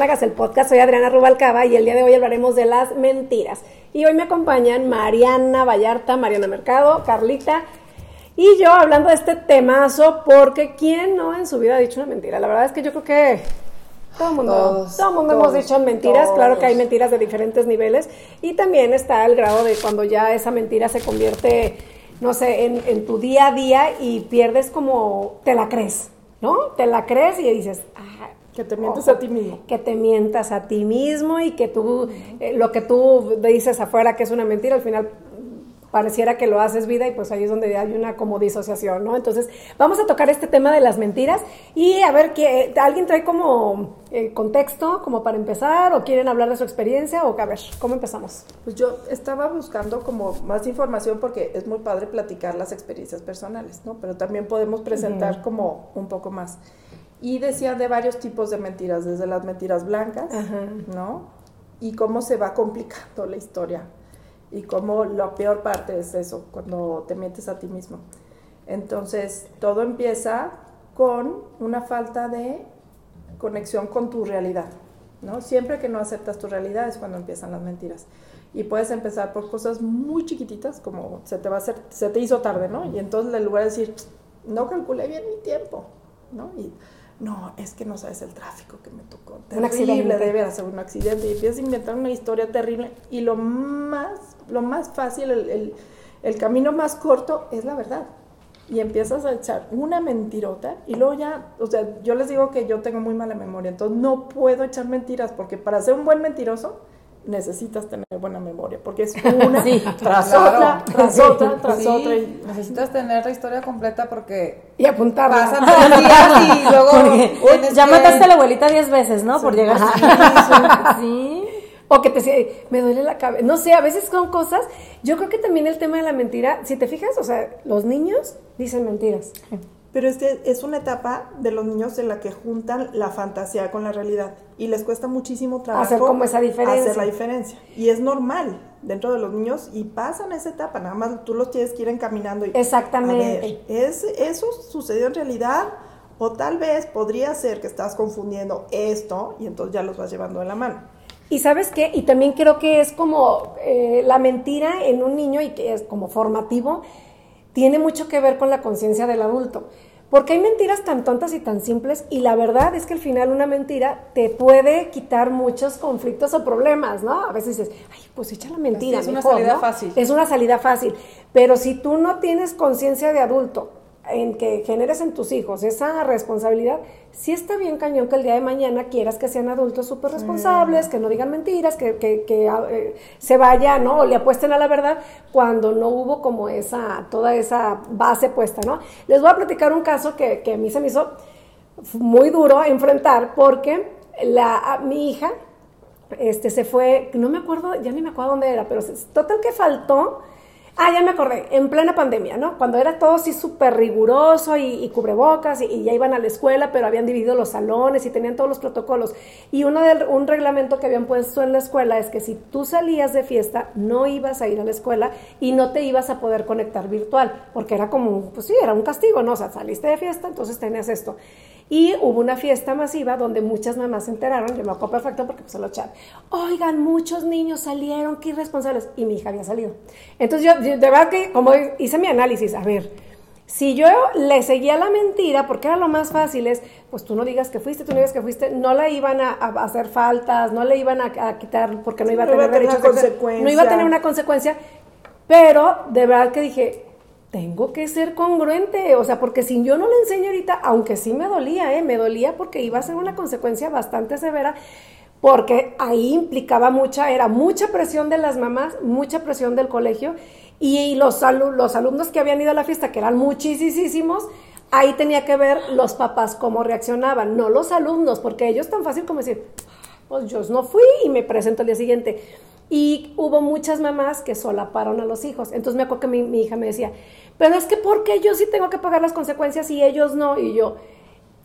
Hagas el podcast. Soy Adriana Rubalcaba y el día de hoy hablaremos de las mentiras. Y hoy me acompañan Mariana Vallarta, Mariana Mercado, Carlita y yo hablando de este temazo porque ¿quién no en su vida ha dicho una mentira? La verdad es que yo creo que todo el mundo, todo mundo hemos dicho mentiras, claro que hay mentiras de diferentes niveles y también está el grado de cuando ya esa mentira se convierte, no sé, en, en tu día a día y pierdes como, te la crees, ¿no? Te la crees y dices, ah, que te mientas a ti mismo. Que te mientas a ti mismo y que tú, eh, lo que tú dices afuera que es una mentira, al final pareciera que lo haces vida y pues ahí es donde hay una como disociación, ¿no? Entonces, vamos a tocar este tema de las mentiras y a ver que alguien trae como eh, contexto como para empezar o quieren hablar de su experiencia o a ver, ¿cómo empezamos? Pues yo estaba buscando como más información porque es muy padre platicar las experiencias personales, ¿no? Pero también podemos presentar como un poco más. Y decía de varios tipos de mentiras, desde las mentiras blancas, ¿no? Y cómo se va complicando la historia. Y cómo la peor parte es eso, cuando te mientes a ti mismo. Entonces, todo empieza con una falta de conexión con tu realidad, ¿no? Siempre que no aceptas tu realidad es cuando empiezan las mentiras. Y puedes empezar por cosas muy chiquititas, como se te va a hacer, se te hizo tarde, ¿no? Y entonces en lugar de decir, no calculé bien mi tiempo, ¿no? Y no, es que no sabes el tráfico que me tocó. Terrible, un accidente. debe hacer un accidente. Y empiezas a inventar una historia terrible. Y lo más, lo más fácil, el, el, camino más corto es la verdad. Y empiezas a echar una mentirota y luego ya, o sea, yo les digo que yo tengo muy mala memoria, entonces no puedo echar mentiras porque para ser un buen mentiroso necesitas tener buena memoria, porque es una tras otra, tras otra, tras otra. Y... Necesitas tener la historia completa porque... Y apuntarla. Pasan tres días y luego... ya mataste a la abuelita diez veces, ¿no? Por llegar a... sí. O que te decía, me duele la cabeza. No sé, a veces son cosas. Yo creo que también el tema de la mentira, si te fijas, o sea, los niños dicen mentiras. Pero es que es una etapa de los niños en la que juntan la fantasía con la realidad y les cuesta muchísimo trabajo hacer como esa diferencia. Hacer la diferencia. Y es normal dentro de los niños y pasan esa etapa, nada más tú los tienes que ir encaminando. Y, Exactamente. ¿es, ¿Eso sucedió en realidad? O tal vez podría ser que estás confundiendo esto y entonces ya los vas llevando de la mano. Y sabes qué, y también creo que es como eh, la mentira en un niño y que es como formativo, tiene mucho que ver con la conciencia del adulto. Porque hay mentiras tan tontas y tan simples y la verdad es que al final una mentira te puede quitar muchos conflictos o problemas, ¿no? A veces dices, ay, pues echa la mentira. es una salida fácil. Es una salida fácil. Pero si tú no tienes conciencia de adulto en que generes en tus hijos esa responsabilidad, sí está bien cañón que el día de mañana quieras que sean adultos súper responsables, que no digan mentiras, que, que, que ah, eh, se vayan, ¿no? O le apuesten a la verdad cuando no hubo como esa, toda esa base puesta, ¿no? Les voy a platicar un caso que, que a mí se me hizo muy duro enfrentar porque la, mi hija este, se fue, no me acuerdo, ya ni me acuerdo dónde era, pero total que faltó Ah, ya me acordé, en plena pandemia, ¿no? Cuando era todo así súper riguroso y, cubrebocas y, ya iban a la escuela, pero habían dividido los salones y tenían todos los protocolos. Y uno de, un reglamento que habían puesto en la escuela es que si tú salías de fiesta, no ibas a ir a la escuela y no te ibas a poder conectar virtual, porque era como, pues sí, era un castigo, ¿no? O sea, saliste de fiesta, entonces tenías esto. Y hubo una fiesta masiva donde muchas mamás se enteraron, yo me acuerdo perfecto porque pues lo chat, oigan, muchos niños salieron, qué irresponsables, y mi hija había salido. Entonces yo, de verdad que como hice mi análisis, a ver, si yo le seguía la mentira, porque era lo más fácil, es, pues tú no digas que fuiste, tú no digas que fuiste, no la iban a, hacer faltas, no le iban a, quitar porque no iba a tener derecho no iba a tener una consecuencia, pero de verdad que dije, tengo que ser congruente, o sea, porque si yo no le enseño ahorita, aunque sí me dolía, ¿eh? me dolía porque iba a ser una consecuencia bastante severa, porque ahí implicaba mucha, era mucha presión de las mamás, mucha presión del colegio, y los, los alumnos que habían ido a la fiesta, que eran muchísimos, ahí tenía que ver los papás cómo reaccionaban, no los alumnos, porque ellos tan fácil como decir, pues yo no fui y me presento al día siguiente. Y hubo muchas mamás que solaparon a los hijos. Entonces me acuerdo que mi, hija me decía, pero es que ¿por qué yo sí tengo que pagar las consecuencias y ellos no? Y yo,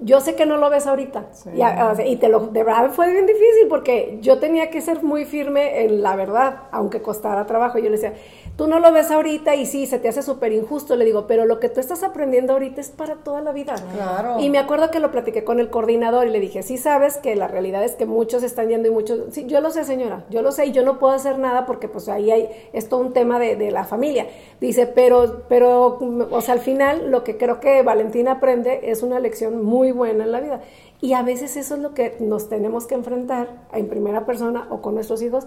yo sé que no lo ves ahorita. Y, a- o sea, y te lo, de verdad fue bien difícil porque yo tenía que ser muy firme en la verdad, aunque costara trabajo. Yo le decía, tú no lo ves ahorita y sí, se te hace súper injusto. Le digo, pero lo que tú estás aprendiendo ahorita es para toda la vida. Claro. Y me acuerdo que lo platiqué con el coordinador y le dije, sí sabes que la realidad es que muchos están yendo y muchos, sí, yo lo sé señora, yo lo sé y yo no puedo hacer nada porque pues ahí hay, es todo un tema de, de la familia. Dice, pero, pero, o sea, al final lo que creo que Valentina aprende es una lección muy buena en la vida. Y a veces eso es lo que nos tenemos que enfrentar en primera persona o con nuestros hijos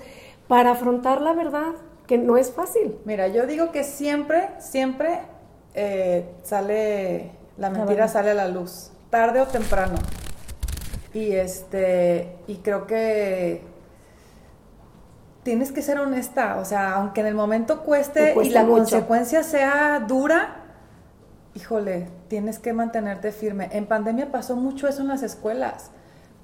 para afrontar la verdad, que no es fácil. Mira, yo digo que siempre, siempre eh, sale, la mentira sale a la luz, tarde o temprano. Y este, y creo que tienes que ser honesta, o sea, aunque en el momento cueste Te cueste y la mucho. consecuencia sea dura, híjole, tienes que mantenerte firme. En pandemia pasó mucho eso en las escuelas.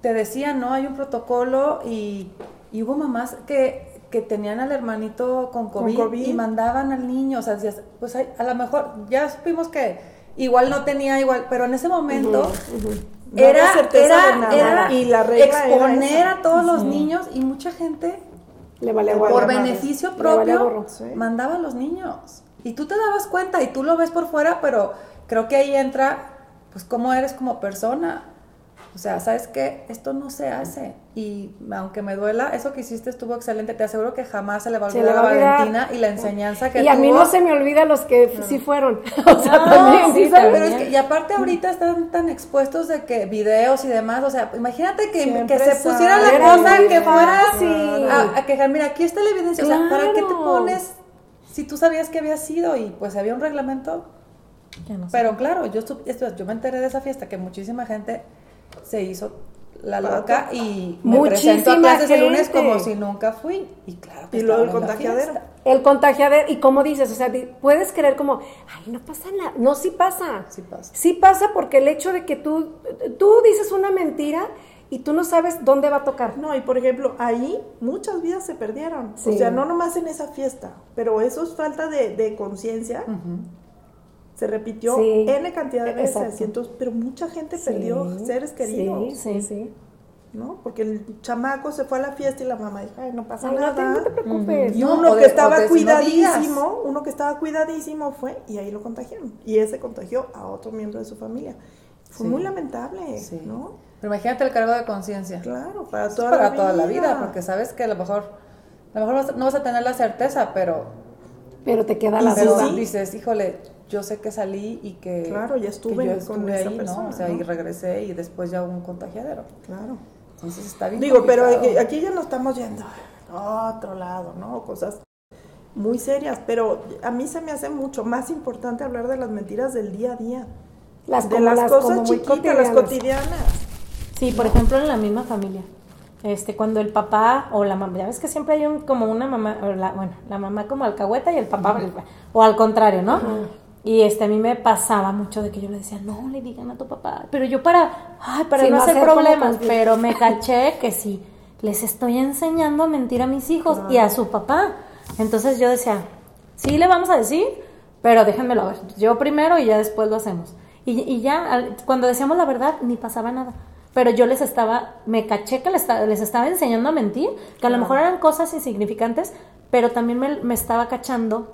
Te decían, no, hay un protocolo y, y hubo mamás que, que tenían al hermanito con COVID, COVID. y mandaban al niño, o sea, decías, pues hay- a lo mejor ya supimos que igual no tenía igual, pero en ese momento era, certeza era, de nada. era Y la regla exponer a todos los niños y mucha gente Le vale Por beneficio Le vale propio. Sí. mandaba a los niños. Y tú te dabas cuenta y tú lo ves por fuera, pero creo que ahí entra, pues, cómo eres como persona. O sea, ¿sabes qué? Esto no se hace. Y aunque me duela, eso que hiciste estuvo excelente. Te aseguro que jamás se le va a olvidar a. Valentina y la enseñanza que Y a mí no se me olvida los que sí fueron. O sea, No, también, sí, sí, ¿sabes? Pero es que, y aparte ahorita están tan expuestos de que videos y demás, o sea, imagínate que, que se pusiera la cosa que fuera fácil. a, a quejar, mira, aquí está la evidencia, o sea, ¿para qué te pones si tú sabías que había sido y pues había un reglamento? Ya no sé. Pero claro, yo, yo me enteré de esa fiesta que muchísima gente se hizo la loca y me Muchísima presento a clases el lunes como si nunca fui. Y claro que Y luego el contagiadero. El contagiadero, y como dices, o sea, puedes creer como, ay, no pasa nada. No, sí pasa. Sí pasa. Sí pasa porque el hecho de que tú, tú dices una mentira y tú no sabes dónde va a tocar. No, y por ejemplo, ahí muchas vidas se perdieron. Sí. O sea, no nomás en esa fiesta, pero eso es falta de, de conciencia. Se repitió Sí. N cantidad de veces. Exacto. entonces, pero mucha gente Sí, perdió seres queridos, Sí, sí, sí. ¿no? Porque el chamaco se fue a la fiesta y la mamá dijo, ay, no pasa Ay, no, nada. te, no te preocupes. Y No, uno que de- estaba no cuidadísimo, uno que estaba cuidadísimo fue y ahí lo contagiaron. Y ese contagió a otro miembro de su familia. Fue muy lamentable. ¿no? Pero imagínate el cargo de conciencia. Claro, para toda, para la, toda vida. la vida, porque sabes que a lo mejor, a lo mejor vas- no vas a tener la certeza, pero, Pero te queda la pero duda. dices, híjole, yo sé que salí y que, Claro, ya estuve yo con estuve esa ahí, persona, ¿no? O sea, ¿no? y regresé y después ya hubo un contagiadero. Claro. Entonces está bien. Digo, pero complicado. aquí- aquí ya no estamos yendo a otro lado, ¿no? Cosas muy serias, pero a mí se me hace mucho más importante hablar de las mentiras del día a día. Las, de como las, las cosas chiquitas, las cotidianas. Sí, por ejemplo, en la misma familia. Este, cuando el papá o la mamá, ya ves que siempre hay un, como una mamá, la- bueno, la mamá como alcahueta y el papá, o al contrario, ¿no? Y este, a mí me pasaba mucho de que yo le decía, no le digan a tu papá, pero yo para, ay, para Sí, no no hacer problemas, pero me caché que sí, les estoy enseñando a mentir a mis hijos y a su papá. Entonces yo decía, sí le vamos a decir, pero déjenmelo ver, yo primero y ya después lo hacemos. Y, y ya, al- cuando decíamos la verdad, ni pasaba nada. Pero yo les estaba, me caché que les, les estaba enseñando a mentir, que a lo mejor eran cosas insignificantes, pero también me, me estaba cachando,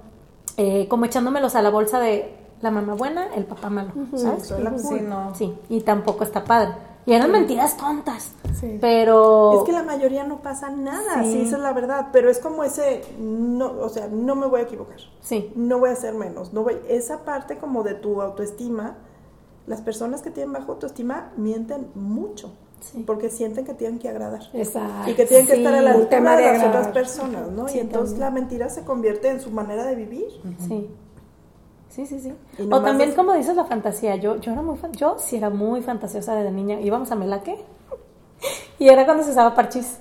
eh, como echándomelos a la bolsa de la mamá buena, el papá malo, ¿sabes? Soy la Sí, no. Sí, y tampoco está padre. Y eran mentiras tontas, Sí. pero... Es que la mayoría no pasa nada, Sí. sí. esa es la verdad, pero es como ese, no, o sea, no me voy a equivocar, Sí, no voy a hacer menos, no voy, esa parte como de tu autoestima, las personas que tienen bajo autoestima mienten mucho, Sí. porque sienten que tienen que agradar. Exacto. Y que tienen que Sí, estar a la altura de de las otras personas, ¿no? Sí, y entonces también. la mentira se convierte en su manera de vivir. sí. Sí, sí, sí. O también es- como dices la fantasía, yo, yo era muy fan, yo sí era muy fantasiosa desde niña. Íbamos a Melaque y era cuando se usaba parchís.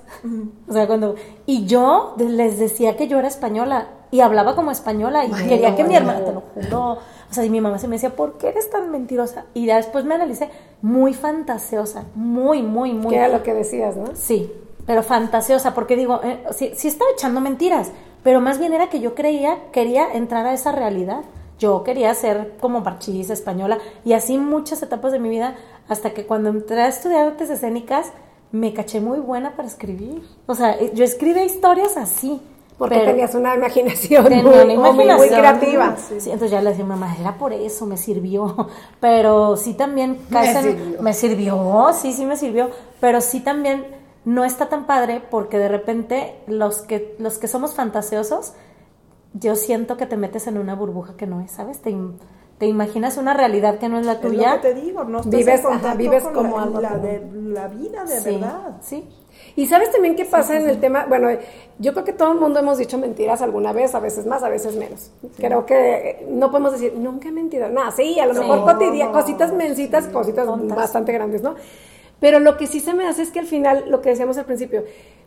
O sea, cuando y yo les decía que yo era española y hablaba como española y Ay, quería no, que mi no. hermana, te lo juro. O sea, y mi mamá se me decía, "¿Por qué eres tan mentirosa?" Y ya después me analicé, muy fantasiosa, muy muy muy Que era lo que decías, ¿no? Sí, pero fantasiosa, porque digo, eh, sí, sí estaba echando mentiras, pero más bien era que yo creía, quería entrar a esa realidad. Yo quería ser como parchís española y así muchas etapas de mi vida hasta que cuando entré a estudiar artes escénicas, me caché muy buena para escribir. O sea, eh, yo escribía historias así. Porque pero tenías una imaginación, tenía muy, una muy- creativa. Sí, entonces ya le decía, mamá, era por eso, me sirvió. Pero sí también en- sirvió. me sirvió, sí, sí me sirvió. Pero sí también no está tan padre porque de repente los que, los que somos fantasiosos, yo siento que te metes en una burbuja que no es, ¿sabes? Te, te imaginas una realidad que no es la Es lo tuya. que te digo, no estás Vives, en contacto ajá, vives con como la, de la vida de Sí, verdad. Sí. Y sabes también qué pasa en el tema, bueno, yo creo que todo el mundo hemos dicho mentiras alguna vez, a veces más, a veces menos. Creo que no podemos decir, nunca he mentido. Nada, sí, a lo mejor cotidianas, No, cositas mencitas, cositas Tontas. bastante grandes, ¿no? Pero lo que sí se me hace es que al final, lo que decíamos al principio,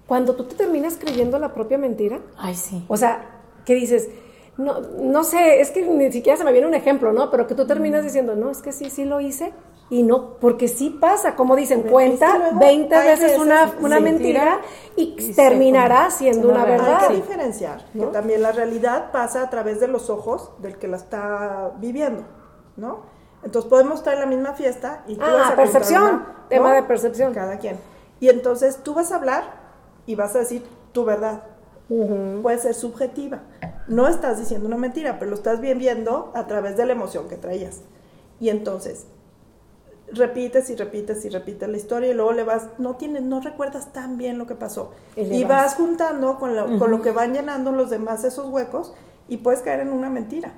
cuando tú te terminas creyendo la propia mentira, Ay, sí. o sea, que dices, no, no sé, es que ni siquiera se me viene un ejemplo, ¿no? Pero que tú terminas diciendo, no, es que sí, sí lo hice. Y no, porque sí pasa, como dicen, Es que cuenta luego 20 hay veces una, una mentira y, terminará siendo una verdad. Hay que diferenciar que también la realidad pasa a través de los ojos del que la está viviendo, ¿no? Entonces podemos estar en la misma fiesta y tú Ah, vas a contar percepción, una, tema de percepción. Cada quien. Y entonces tú vas a hablar y vas a decir tu verdad. Puede ser subjetiva. No estás diciendo una mentira, pero lo estás bien viendo a través de la emoción que traías. Y entonces repites y repites y repites la historia y luego le vas, no tienes, no recuerdas tan bien lo que pasó. Y vas. vas juntando con lo, con lo que van llenando los demás esos huecos y puedes caer en una mentira.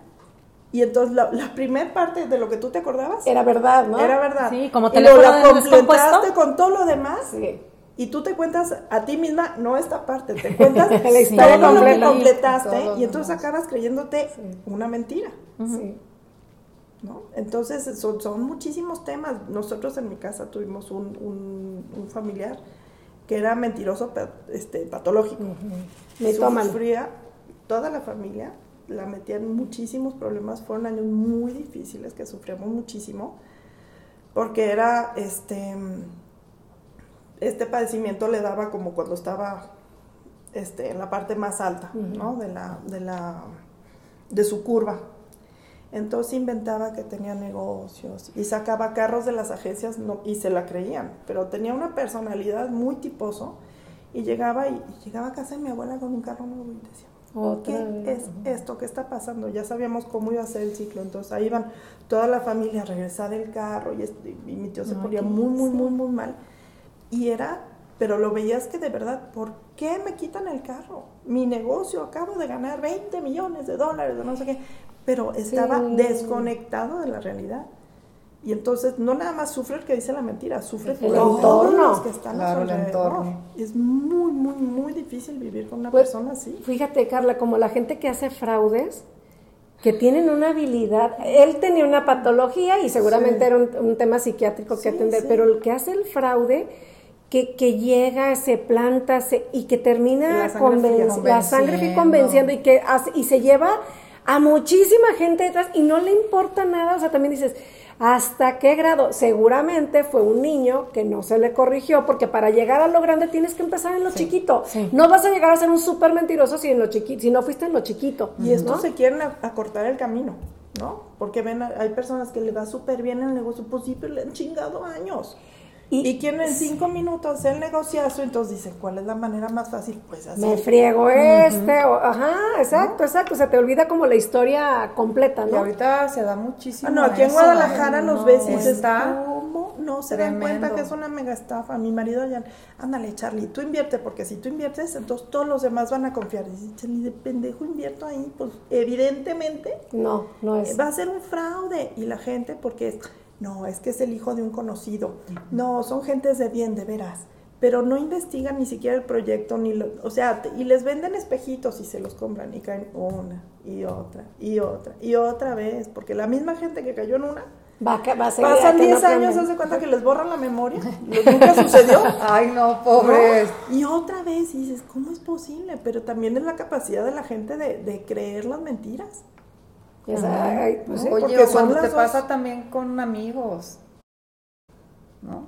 Y entonces la, la primera parte de lo que tú te acordabas Era verdad, ¿no? era verdad. Sí, como teléfono la completaste con todo lo demás Sí. y tú te cuentas a ti misma, no esta parte, te cuentas La todo lo que completa. completaste lo y entonces acabas creyéndote una mentira. Sí. ¿No? Entonces son, son muchísimos temas. Nosotros en mi casa tuvimos un, un- un familiar que era mentiroso este, patológico. Mitómano. Sufría toda la familia, la metía en muchísimos problemas. Fueron años muy difíciles que sufrimos muchísimo porque era este este padecimiento le daba como cuando estaba este, en la parte más alta, ¿no? De la, de la de su curva. Entonces inventaba que tenía negocios y sacaba carros de las agencias no- y se la creían, pero tenía una personalidad muy tiposo y llegaba y, y llegaba a casa de mi abuela con un carro nuevo y decía, Otra ¿qué vez. es esto? ¿Qué está pasando? Ya sabíamos cómo iba a ser el ciclo, entonces ahí iban toda la familia a regresar del carro y, este- y mi tío se ponía muy, muy, muy, muy mal. Y era, pero lo veías que de verdad, ¿por qué me quitan el carro? Mi negocio, acabo de ganar 20 millones de dólares, de no sé qué, pero estaba Sí. desconectado de la realidad. Y entonces no nada más sufre el que dice la mentira, sufre El todos entorno. los que están a Claro, su el alrededor. entorno. Es muy, muy, muy difícil vivir con una Pues, persona así. Fíjate, Carla, como la gente que hace fraudes, que tienen una habilidad, él tenía una patología y seguramente Sí. era un, un tema psiquiátrico que Sí, atender, sí. pero el que hace el fraude, que, que llega, se planta se, y que termina la sangre fría. conven- la sangre Convenciendo. convenciendo y que hace- y se lleva a muchísima gente detrás y no le importa nada, o sea, también dices, ¿hasta qué grado? Seguramente fue un niño que no se le corrigió, porque para llegar a lo grande tienes que empezar en lo chiquito. sí. No vas a llegar a ser un súper mentiroso si, en lo chiqui- si no fuiste en lo chiquito. Y estos ¿no? se quieren a- acortar el camino, ¿no? Porque ven, a- hay personas que le va súper bien el negocio, pues sí, pero le han chingado años. Y- Y, quieren en cinco minutos hacer el negociazo, entonces dicen, ¿cuál es la manera más fácil? Pues así. Me friego este, o- ajá, exacto, exacto, se te olvida como la historia completa, Y ¿no? ahorita se da muchísimo. Ah, no, aquí en Guadalajara No, ves y está ¿cómo no se dan cuenta que es una mega estafa? Mi marido ya, ándale, Charlie, tú invierte, porque si tú inviertes, entonces todos los demás van a confiar. Y dice, Charlie, de pendejo invierto ahí, pues evidentemente No, no es. va a ser un fraude. Y la gente, porque es, no, es que es el hijo de un conocido. No, son gentes de bien, de veras. Pero no investigan ni siquiera el proyecto, ni lo, o sea, y les venden espejitos y se los compran y caen una y otra y otra y otra vez, porque la misma gente que cayó en una, Va, va a pasan a que 10 no años, hace cuenta que les borran la memoria, nunca sucedió. Ay, no, pobres. ¿no? Y otra vez y dices, ¿cómo es posible? Pero también es la capacidad de la gente de, de creer las mentiras. Ay, pues sí. Oye, porque o cuando te dos. pasa también con amigos, ¿no?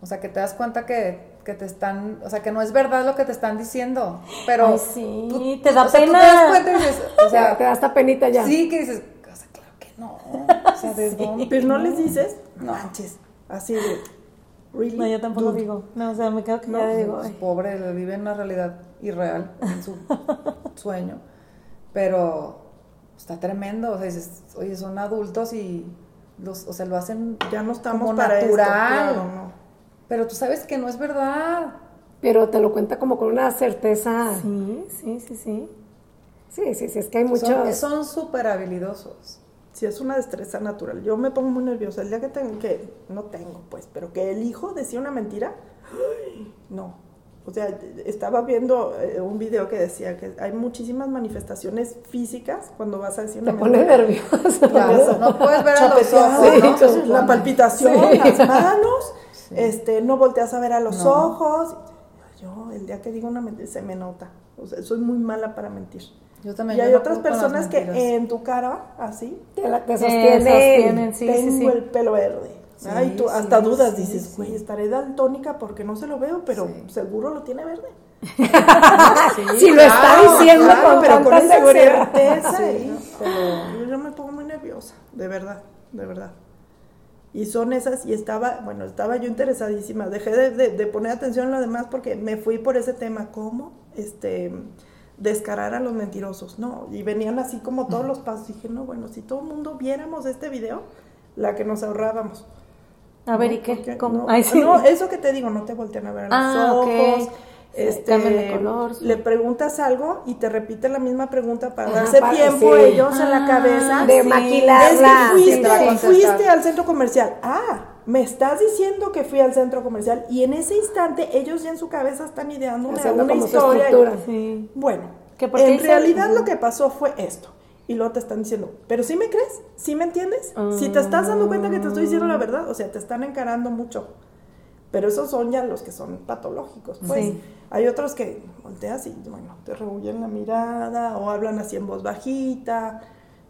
O sea, que te das cuenta que, que te están, o sea, que no es verdad lo que te están diciendo, pero Ay, sí, tú- te da o sea, tú pena. te das cuenta y dices, o sea, te sea, da hasta penita ya. sí que dices, o sea, claro que no, o sea, ¿de dónde? Pero no les dices, No. manches, Así de, ¿really? No, yo tampoco Dude. digo. No, o sea, me quedo que No, ya digo, Pues, ay. pobre, vive en una realidad irreal, en su sueño. Pero está tremendo. O sea, dices, oye, son adultos y los, o sea, lo hacen Ya no estamos como para esto, natural. claro, no. Pero tú sabes que no es verdad. Pero te lo cuenta como con una certeza. Sí, sí, sí, sí. Sí, sí, sí, es que hay muchos. Son súper habilidosos. Sí, es una destreza natural. Yo me pongo muy nerviosa. El día que tengo, que no tengo, pues, pero que el hijo decía una mentira, ¡ay! no. O sea, estaba viendo eh, un video que decía que hay muchísimas manifestaciones físicas cuando vas a decir Te una pone mentira. nervioso. Claro, no puedes ver a los ojos, la palpitación, Sí. las manos, este, no volteas a ver a los No. ojos. Yo, el día que digo una mentira, se me nota. O sea, soy muy mala para mentir. Yo también. Y yo hay no otras personas que en tu cara, así, Te, la- te Te sostienen. sostienen, sí, tengo sí, sí. el pelo verde. Sí, Ay, tú sí, hasta dudas, sí, dices, güey, estaré daltónica porque no se lo veo, pero seguro lo tiene verde. Si lo está diciendo con pero con esa seguridad. certeza. Yo me pongo muy nerviosa, de verdad, de verdad. Y son esas, y estaba, bueno, estaba yo interesadísima. Dejé de, de- de poner atención en lo demás porque me fui por ese tema. ¿Cómo? Este, descarar a los mentirosos, ¿no? Y venían así como todos los pasos. Dije, no, bueno, si todo el mundo viéramos este video, la que nos ahorrábamos. A ver, ¿no? ¿y qué? ¿Cómo? No, Ay, sí. no, eso que te digo, no te voltean a ver a los Ah, ojos. Sí, Este, cambian de color, sí. Le preguntas algo y te repite la misma pregunta para Ajá, darse para- tiempo sí. ellos en la Ah, cabeza. De sí. maquilarla. Es que fuiste, al centro comercial. Ah, me estás diciendo que fui al centro comercial. Y en ese instante ellos ya en su cabeza están ideando una, historia. Sí. Bueno, en realidad lo que pasó fue esto. Y luego te están diciendo, ¿pero sí me crees? ¿Sí me entiendes? Si te estás dando cuenta que te estoy diciendo la verdad, o sea, te están encarando mucho. Pero esos son ya los que son patológicos. Pues Sí. hay otros que volteas y, bueno, te rehuyen la mirada o hablan así en voz bajita.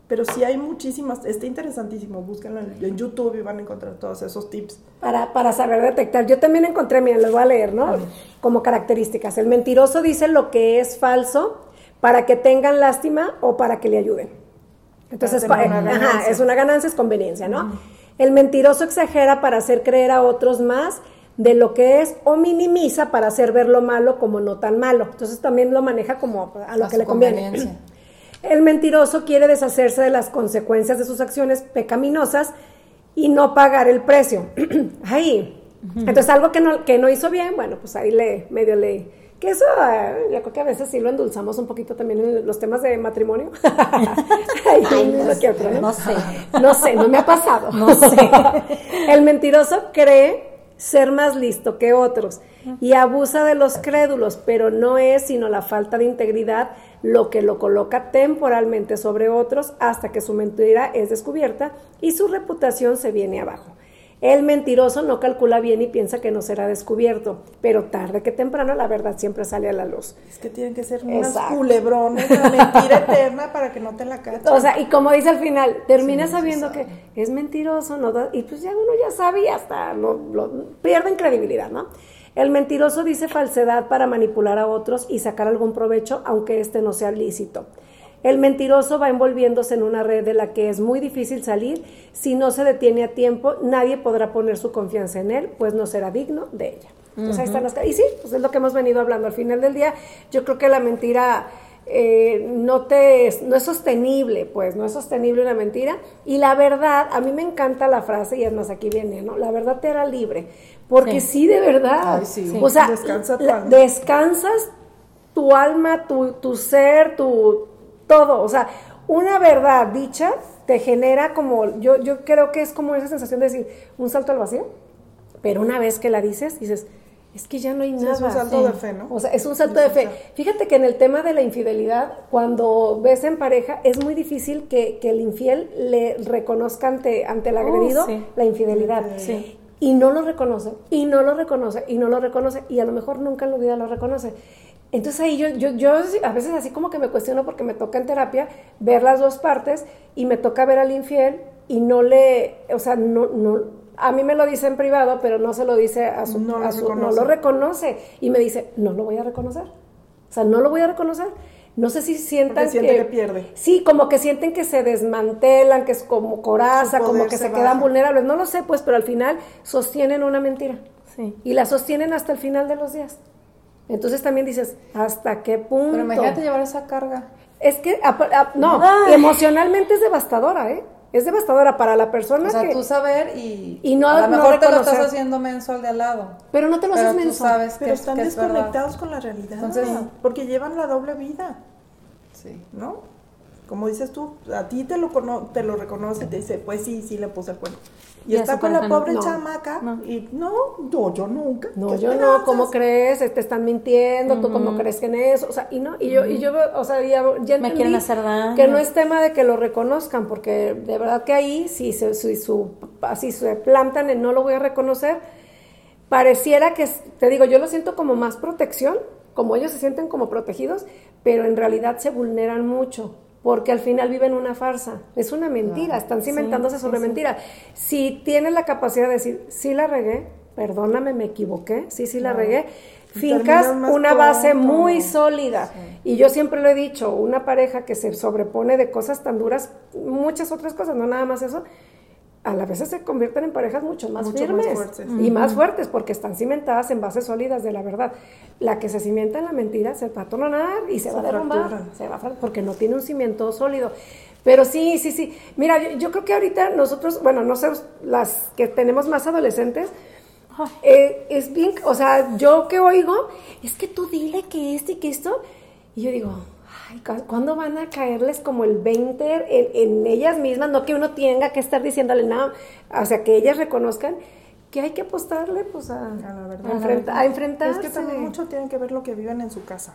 Pero sí hay muchísimas, está interesantísimo, búsquenlo en, en YouTube y van a encontrar todos esos tips. Para, para saber detectar. Yo también encontré, mira, les voy a leer, ¿no? Como características. El mentiroso dice lo que es falso para que tengan lástima o para que le ayuden. Entonces, pa- una ajá, es una ganancia, es conveniencia, ¿no? El mentiroso exagera para hacer creer a otros más de lo que es o minimiza para hacer ver lo malo como no tan malo. Entonces también lo maneja como a lo A que le conviene. El mentiroso quiere deshacerse de las consecuencias de sus acciones pecaminosas y no pagar el precio. ahí. Entonces, algo que no, que no hizo bien, bueno, pues ahí le, medio le... Que eso, eh, yo creo que a veces sí lo endulzamos un poquito también en los temas de matrimonio. Ay, ¿no? No sé. No sé, no me ha pasado. No sé. El mentiroso cree ser más listo que otros y abusa de los crédulos, pero no es sino la falta de integridad lo que lo coloca temporalmente sobre otros hasta que su mentira es descubierta y su reputación se viene abajo. El mentiroso no calcula bien y piensa que no será descubierto, pero tarde que temprano la verdad siempre sale a la luz. Es que tienen que ser unas culebrones, la mentira eterna para que no te la cachen. O sea, y como dice al final, termina sabiendo que es mentiroso, ¿no? Da- y pues ya uno ya sabe y hasta lo, lo- pierden credibilidad, ¿no? El mentiroso dice falsedad para manipular a otros y sacar algún provecho, aunque este no sea lícito. El mentiroso va envolviéndose en una red de la que es muy difícil salir. Si no se detiene a tiempo, nadie podrá poner su confianza en él, pues no será digno de ella. Entonces ahí están las Y sí, pues es lo que hemos venido hablando. Al final del día, yo creo que la mentira eh, no te es, no es sostenible, pues no es sostenible una mentira. Y la verdad, a mí me encanta la frase, y es más, aquí viene, ¿no? La verdad te hará libre. Porque sí, Sí. de verdad. Ay, sí. O sea, Descansa la- descansas tu alma, tu, tu ser, tu todo. O sea, una verdad dicha te genera como, yo, yo creo que es como esa sensación de decir, un salto al vacío. Pero una vez que la dices, dices, es que ya no hay nada. es un salto de fe, ¿no? O sea, es un salto de fe. Fíjate que en el tema de la infidelidad, cuando ves en pareja, es muy difícil que, que el infiel le reconozca ante, ante el Oh, agredido sí. la infidelidad. Sí. Y no lo reconoce, y no lo reconoce, y no lo reconoce, y a lo mejor nunca en la vida lo reconoce. Entonces ahí yo, yo, yo a veces así como que me cuestiono porque me toca en terapia ver las dos partes y me toca ver al infiel y no le, o sea, no, no, a mí me lo dice en privado, pero no se lo dice a su, No a su- no lo reconoce y me dice, no lo voy a reconocer. O sea, no lo voy a reconocer. no sé si sientan siente que pierde. Sí, como que sienten que se desmantelan, que es como coraza, como que se se, quedan vulnerables. No lo sé, pues, pero al final sostienen una mentira. Sí. Y la sostienen hasta el final de los días. Entonces también dices, ¿hasta qué punto? Pero imagínate llevar esa carga. Es que, a- no, Ay. emocionalmente es devastadora, ¿eh? Es devastadora para la persona O sea, que... tú saber y, Y no- a lo no mejor te lo estás haciendo menso al de al lado. Pero no te lo Pero haces menso. sabes que, Pero es- están que es verdad. desconectados con la realidad. Entonces- porque llevan la doble vida, Sí. ¿no? Como dices tú, a ti te lo, cono- te lo reconoce y te dice, pues sí, sí le puse el cuerno. Y, Y está con la pobre No. chamaca No. y no, no, yo nunca. No, ¿Qué yo no? ¿cómo crees? Te están mintiendo, tú cómo crees que en eso, o sea, y no, y yo, y yo, veo, o sea, ya, ya Me quieren hacer daño. que no es tema de que lo reconozcan, porque de verdad que ahí, si se, si su, así se plantan en no lo voy a reconocer, pareciera que, te digo, yo lo siento como más protección, como ellos se sienten como protegidos, pero en realidad se vulneran mucho. Porque al final viven una farsa, es una mentira, están cimentándose sí, sobre sí. mentira. Si tienes la capacidad de decir, sí la regué, perdóname, me equivoqué, sí, sí la regué, fincas una base muy sólida. Y yo siempre lo he dicho, una pareja que se sobrepone de cosas tan duras, muchas otras cosas, no nada más eso, a la vez se convierten en parejas mucho más Mucho más firmes fuertes. y más fuertes porque están cimentadas en bases sólidas de la verdad. La que se cimienta en la mentira se va a tornar y se, Se va a derrumbar, fractura. se va a porque no tiene un cimiento sólido. Pero sí, sí, sí. Mira, yo, yo creo que ahorita nosotros, bueno, no sé, las que tenemos más adolescentes, eh, es bien, o sea, yo que oigo, es que tú dile que esto y que esto, y yo digo, ay, ¿cu- ¿cuándo van a caerles como el 20 en, en ellas mismas? No que uno tenga que estar diciéndole nada, o sea, que ellas reconozcan que hay que apostarle, pues, a, la verdad. a enfrenta- a enfrentarse. Es que también mucho tiene que ver lo que viven en su casa,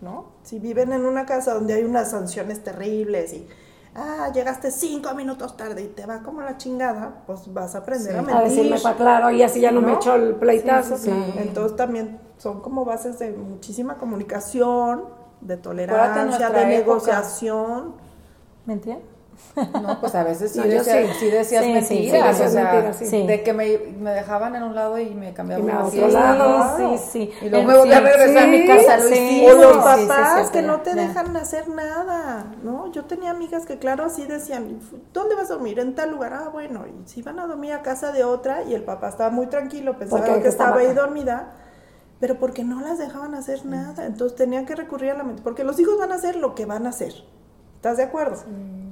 ¿no? Si viven en una casa donde hay unas sanciones terribles y, ah, llegaste cinco minutos tarde y te va como la chingada, pues vas a aprender a mentir. a decirme para claro y así ya no, me ¿No? echó el pleitazo. Sí. Entonces también son como bases de muchísima comunicación, de tolerancia, de negociación. ¿Mentira? No, pues a veces sí, No, decía- sí. sí decías Sí, mentiras, o sea, mentiras, de que me, me dejaban en un lado y me cambiaban a otro lado. Sí, sí. Y luego me volví a regresar a mi casa, hicimos. O los papás que no te ya. dejan hacer nada, ¿no? Yo tenía amigas que claro así decían, ¿dónde vas a dormir? En tal lugar. Ah, bueno, y si iban a dormir a casa de otra y el papá estaba muy tranquilo, pensaba Porque que estaba ahí dormida, pero porque no las dejaban hacer nada, entonces tenían que recurrir a la mente, porque los hijos van a hacer lo que van a hacer. ¿Estás de acuerdo?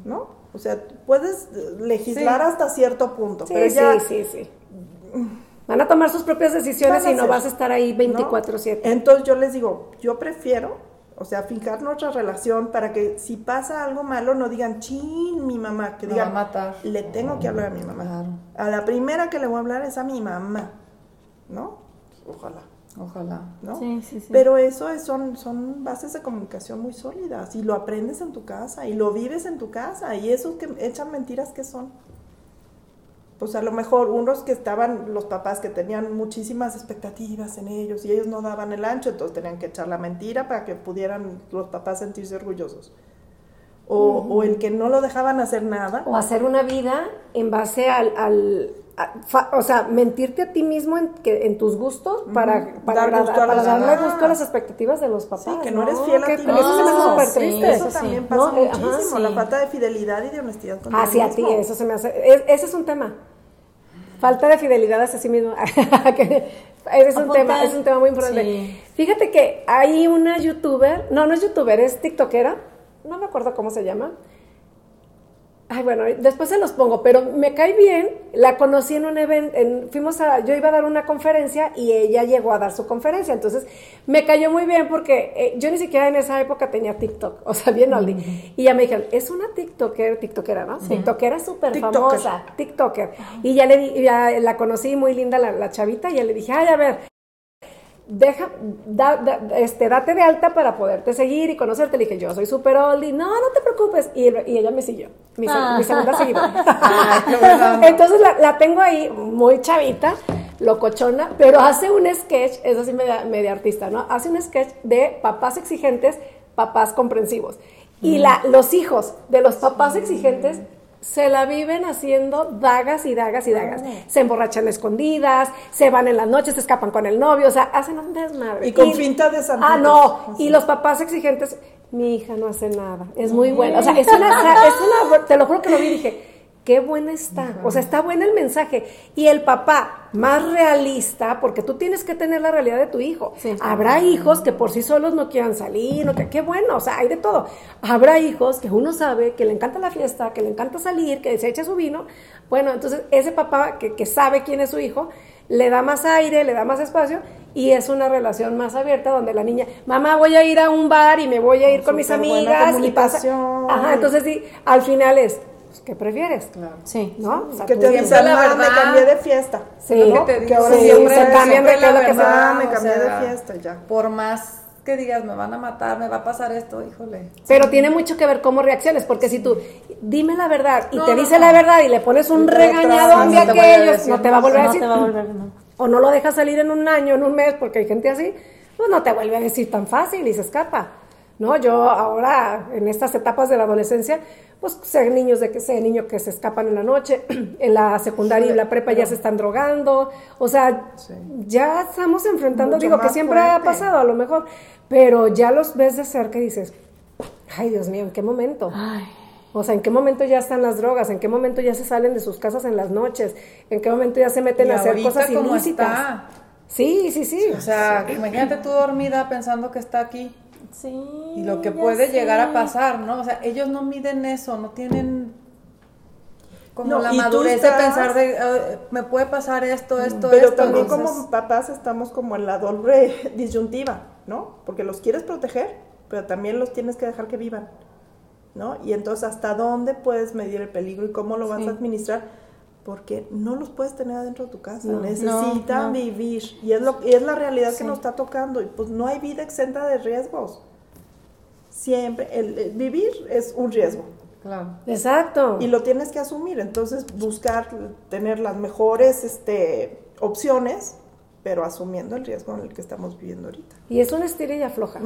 ¿No? O sea, puedes eh, legislar Sí. hasta cierto punto, Sí, pero sí, ya sí, sí. Van a tomar sus propias decisiones y no hacer, vas a estar ahí ¿no? 24/7. Entonces yo les digo, yo prefiero, o sea, fincar nuestra relación para que si pasa algo malo no digan, chin, mi mamá, que digan, matar. le tengo que hablar a mi mamá. Claro. A la primera que le voy a hablar es a mi mamá, ¿no? Ojalá, Ojalá. ¿no? Sí, sí, sí. Pero eso es- son, son bases de comunicación muy sólidas y lo aprendes en tu casa y lo vives en tu casa y esos que echan mentiras que son. Pues a lo mejor unos que estaban, los papás que tenían muchísimas expectativas en ellos y ellos no daban el ancho, entonces tenían que echar la mentira para que pudieran los papás sentirse orgullosos. O, o el que no lo dejaban hacer nada. O hacer una vida en base al... o sea, mentirte a ti mismo en, que, en tus gustos para, para, Dar gusto darle gusto a las expectativas de los papás. Sí, que no eres fiel a ti Eso se me hace mismo. súper Sí, triste. Eso sí. también No, pasa eh, ajá, muchísimo, sí. la falta de fidelidad y de honestidad con Ah, sí, a ti, eso se me hace. es- ese es un tema. Falta de fidelidad hacia sí mismo. Ese es un tema, es un tema muy importante. Sí. Fíjate que hay una youtuber, no, no es youtuber, es tiktokera, no me acuerdo cómo se llama. Ay, bueno, después se los pongo, pero me cae bien. La conocí en un evento, fuimos a, yo iba a dar una conferencia y ella llegó a dar su conferencia. Entonces, me cayó muy bien porque eh, yo ni siquiera en esa época tenía TikTok, o sea, bien oldie. Y ya me dijeron, es una TikToker, TikTokera, ¿no? TikTokera súper TikToker. famosa, TikToker. Y ya le di, ya la conocí muy linda la, la chavita y ya le dije, ay, a ver, deja, da- da- este, date de alta para poderte seguir y conocerte. Le dije, yo soy super oldie, no, no te preocupes. Y, y ella me siguió, mi, se- Ah. mi segunda seguidora. Ah. Entonces la, la tengo ahí muy chavita, locochona, pero hace un sketch, es así media, media artista, ¿no? Hace un sketch de papás exigentes, papás comprensivos. Y la, los hijos de los papás exigentes se la viven haciendo dagas y dagas y dagas. Se emborrachan escondidas, se van en las noches, se escapan con el novio, o sea, hacen un desmadre. Y con finta de santitos. Ah, no. Así. Y los papás exigentes mi hija no hace nada, es muy buena. O sea, es una, es una, te lo juro que lo vi y dije, qué buena está. O sea, está bueno el mensaje. Y el papá, más realista, porque tú tienes que tener la realidad de tu hijo. Habrá hijos que por sí solos no quieran salir, no que, qué bueno, o sea, hay de todo. Habrá hijos que uno sabe que le encanta la fiesta, que le encanta salir, que se echa su vino. Bueno, entonces ese papá que, que sabe quién es su hijo, le da más aire, le da más espacio y es una relación más abierta donde la niña, mamá, voy a ir a un bar y me voy a ir con mis amigas y pasa. Ajá, entonces sí, al final es, pues, ¿qué prefieres? Claro. Sí. ¿No? O sea, que te dicen, la "Ah, verdad". me cambié de fiesta. Sí, ¿no? que te dicen ahora sí, siempre se es cambian de la lo que me o cambié sea, de fiesta ya. Por más que digas, me van a matar, me va a pasar esto, híjole. Pero tiene mucho que ver cómo reacciones, porque si tú, dime la verdad, y No, te no, no. la verdad y le pones un regañadón de aquellos, no te va a volver a No decir. te va a volver, no. O no lo dejas salir en un año, en un mes, porque hay gente así, pues no te vuelve a decir tan fácil y se escapa. No, yo ahora, en estas etapas de la adolescencia, pues sé niños de que sé niños que se escapan en la noche, en la secundaria y la prepa ya se están drogando, o sea, ya estamos enfrentando, Mucho digo que siempre ha pasado a lo mejor, pero ya los ves de cerca y dices, ay Dios mío, ¿en qué momento? Ay, O sea, ¿en qué momento ya están las drogas? ¿En qué momento ya se salen de sus casas en las noches? ¿En qué momento ya se meten Y a hacer cosas ilícitas? Sí, sí, sí. O sea, imagínate tú dormida pensando que está aquí sí. y lo que puede sé. llegar a pasar, ¿no? O sea, ellos no miden eso, no tienen como No, la madurez de pensar de, "Eh, me puede pasar esto, esto, Pero esto. también entonces- como papás estamos como en la doble disyuntiva, ¿no? Porque los quieres proteger, pero también los tienes que dejar que vivan, ¿no? Y entonces, ¿hasta dónde puedes medir el peligro y cómo lo vas Sí. a administrar? Porque no los puedes tener adentro de tu casa, No, necesitan no, no. vivir. Y es, lo, y es la realidad Sí. que nos está tocando. Y pues no hay vida exenta de riesgos. Siempre, el, el vivir es un riesgo. Claro. Exacto. Y lo tienes que asumir, entonces buscar tener las mejores este, opciones, pero asumiendo el riesgo en el que estamos viviendo ahorita. Y es una estira y afloja.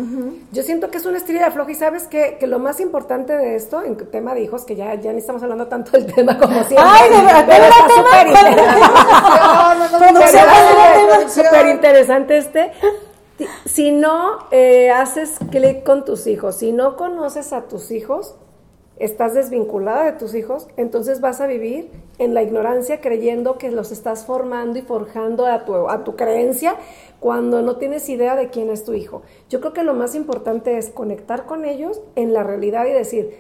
Yo siento que es una estira y afloja y sabes que, que lo más importante de esto, en tema de hijos, que ya, ya ni estamos hablando tanto del tema como siempre. Ay, de verdad, pero ¿de está súper interesante. Producción, Pero ¿cuál está súper interesante este. Si no eh, haces clic con tus hijos, si no conoces a tus hijos, estás desvinculada de tus hijos, entonces vas a vivir en la ignorancia creyendo que los estás formando y forjando a tu, a tu creencia cuando no tienes idea de quién es tu hijo. Yo creo que lo más importante es conectar con ellos en la realidad y decir,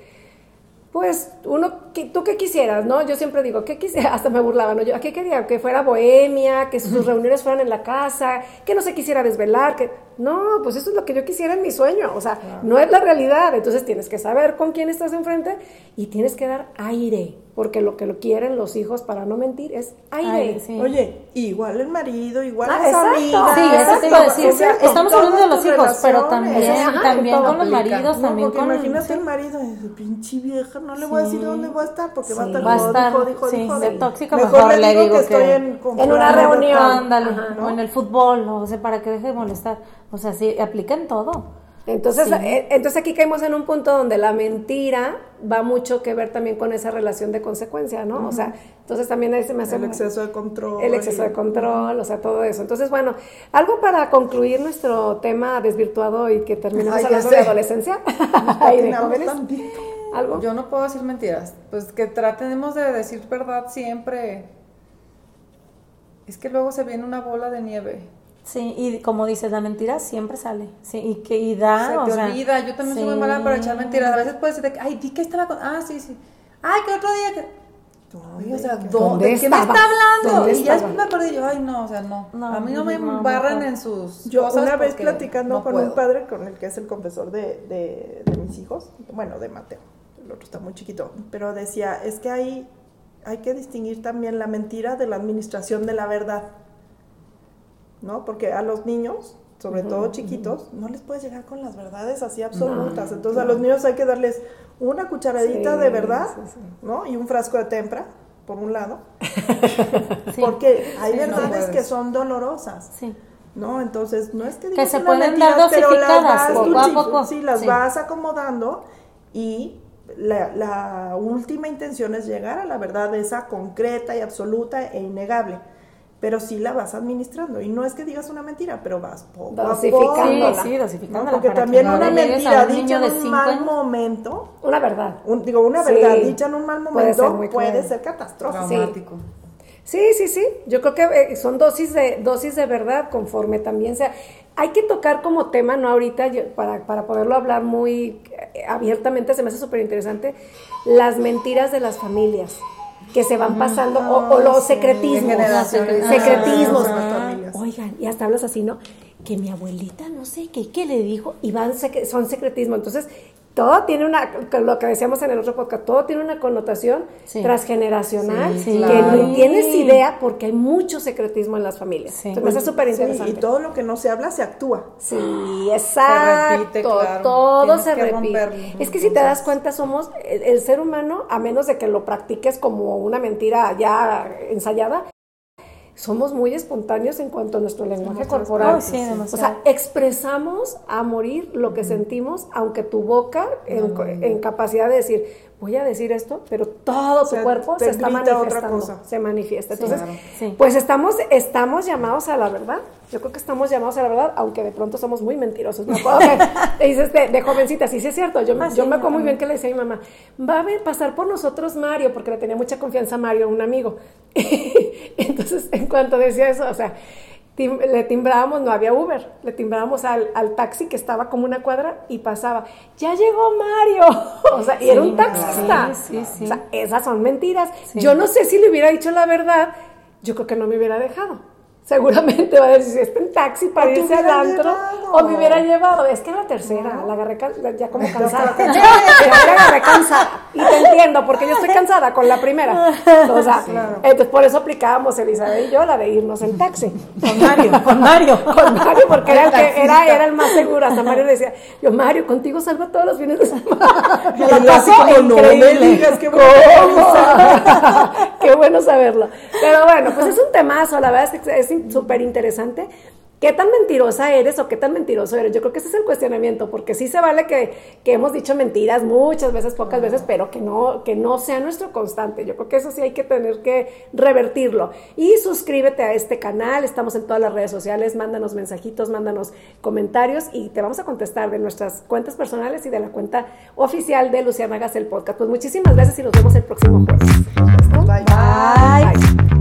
pues uno, ¿qué- ¿tú qué quisieras? no Yo siempre digo, ¿qué quisiera? Hasta me burlaba, ¿no? Yo, ¿qué quería? Que fuera bohemia, que sus reuniones fueran en la casa, que no se quisiera desvelar, que... No, pues eso es lo que yo quisiera en mi sueño, o sea, no es la realidad, entonces tienes que saber con quién estás enfrente y tienes que dar aire, porque lo que lo quieren los hijos, para no mentir, es aire. Ay, sí. Oye, igual el marido, igual Ah, las exacto. amigas. Sí, eso te iba a decir. O sea, con Estamos hablando de los hijos, pero también, Ajá, también con los aplica. maridos, No, también porque con imagínate sí. el marido, ese pinche vieja, no le voy a decir dónde voy a estar, porque va a estar Va a jodi, estar, sí, de tóxico, Mejor, mejor le digo digo que estoy en, En una reunión. Ándale, Ajá, o en el fútbol, o sea, para que deje de molestar. O sea, sí, aplica en todo. Entonces, Sí. eh, entonces aquí caemos en un punto donde la mentira va mucho que ver también con esa relación de consecuencia, ¿no? O sea, entonces también ahí se me hace El exceso de control. el exceso de control, o sea, todo eso. Entonces, bueno, algo para concluir nuestro tema desvirtuado y que terminemos Ay, hablando de adolescencia y de jóvenes. ¿Algo? Yo no puedo decir mentiras. Pues que tratemos de decir verdad siempre. Es que luego se viene una bola de nieve. Sí, y como dices, la mentira siempre sale. Sí, y que y da, se o te sea, olvida. Yo también soy muy sí. mala para echar mentiras. A veces puedes decir, de que, ay, di que estaba con. Ah, sí, sí. Ay, que otro día que. Oye, o sea, ¿Dónde ¿dónde, ¿de qué me está hablando? ¿Dónde Y ya después me acordé yo, ay, no, o sea, no. No, a mí no me no, embarran mejor. en sus. Yo cosas una vez platicando no con puedo. un padre con el que es el confesor de, de, de mis hijos, bueno, de Mateo, el otro está muy chiquito, pero decía, es que hay, hay que distinguir también la mentira de la administración de la verdad, ¿no? Porque a los niños, sobre todo chiquitos, no les puedes llegar con las verdades así absolutas, entonces a los niños hay que darles una cucharadita Sí, de verdad, sí, sí. ¿no? Y un frasco de tempra, por un lado, porque hay no verdades que son dolorosas. sí. ¿no? Entonces, no es que Que digas se unas pueden dar pero las vas poco a poco. Sí, las Sí. vas acomodando y la, la última intención es llegar a la verdad esa concreta y absoluta e innegable. Pero sí la vas administrando. Y no es que digas una mentira, pero vas poco a Dosificándola. poco. Sí, sí, dosificándola ¿no? Porque también no una mentira un dicha en un mal años. momento, Una verdad. un- digo, una Sí. verdad dicha en un mal Puede ser momento puede ser catastrófico. Traumático. Sí, sí, sí. Yo creo que eh, son dosis de dosis de verdad conforme también sea. Hay que tocar como tema, no ahorita, yo- para, para poderlo hablar muy eh, abiertamente, se me hace súper interesante, las mentiras de las familias que se van pasando, o, o los secretismos. Secretismos. Oigan, y hasta hablas así, ¿no? Que mi abuelita no sé qué, qué le dijo, y van, son secretismo. Entonces, todo tiene una, lo que decíamos en el otro podcast, todo tiene una connotación Sí. transgeneracional Sí, que claro. no tienes idea porque hay mucho secretismo en las familias. Sí. Entonces, me hace súper Sí, interesante. y todo lo que no se habla se actúa. Sí, exacto. repite, claro. Todo Tienes se que repite. romperlo. Es que si te das cuenta, somos el, el ser humano, a menos de que lo practiques como una mentira ya ensayada, somos muy espontáneos en cuanto a nuestro lenguaje corporal. Ay, sí, o sea, expresamos a morir lo que sentimos, aunque tu boca en, en capacidad de decir, voy a decir esto, pero todo tu sea, cuerpo se está manifestando, cosa. se manifiesta. Entonces, claro. Sí. pues estamos, estamos llamados a la verdad. Yo creo que estamos llamados a la verdad, aunque de pronto somos muy mentirosos. Me acuerdo que dices de, de jovencita, sí, sí es cierto. Yo, Ah, yo sí, me acuerdo muy bien que le decía a mi mamá, va a pasar por nosotros Mario, porque le tenía mucha confianza a Mario, un amigo. Entonces, en cuanto decía eso, o sea, tim- le timbrábamos, no había Uber, le timbrábamos al, al taxi que estaba como una cuadra y pasaba, ya llegó Mario. O sea, y era un taxista. sí, sí. O sea, esas son mentiras. Yo no sé si le hubiera dicho la verdad, yo creo que no me hubiera dejado. Seguramente va a decir, si está en taxi para irse al antro, llevado. o me hubiera llevado. Es que era la tercera, la agarré ya como cansada. ya la agarré cansada. Y te entiendo, porque yo estoy cansada con la primera. O sea, entonces por eso aplicábamos Elizabeth y yo la de irnos en taxi. Con Mario, con Mario. Con Mario, porque era el, que, era, era el más seguro. Hasta Mario le decía, yo Mario, contigo salgo todos los fines de semana. Me Y la como, no me digas. Qué bueno saberlo. Pero bueno, pues es un temazo, la verdad es que es súper interesante. ¿Qué tan mentirosa eres o qué tan mentiroso eres? Yo creo que ese es el cuestionamiento, porque sí se vale que, que hemos dicho mentiras muchas veces, pocas veces, pero que no, que no sea nuestro constante. Yo creo que eso sí hay que tener que revertirlo. Y suscríbete a este canal, estamos en todas las redes sociales, mándanos mensajitos, mándanos comentarios y te vamos a contestar de nuestras cuentas personales y de la cuenta oficial de Luciana Hagas el Podcast. Pues muchísimas gracias y nos vemos el próximo jueves. Bye.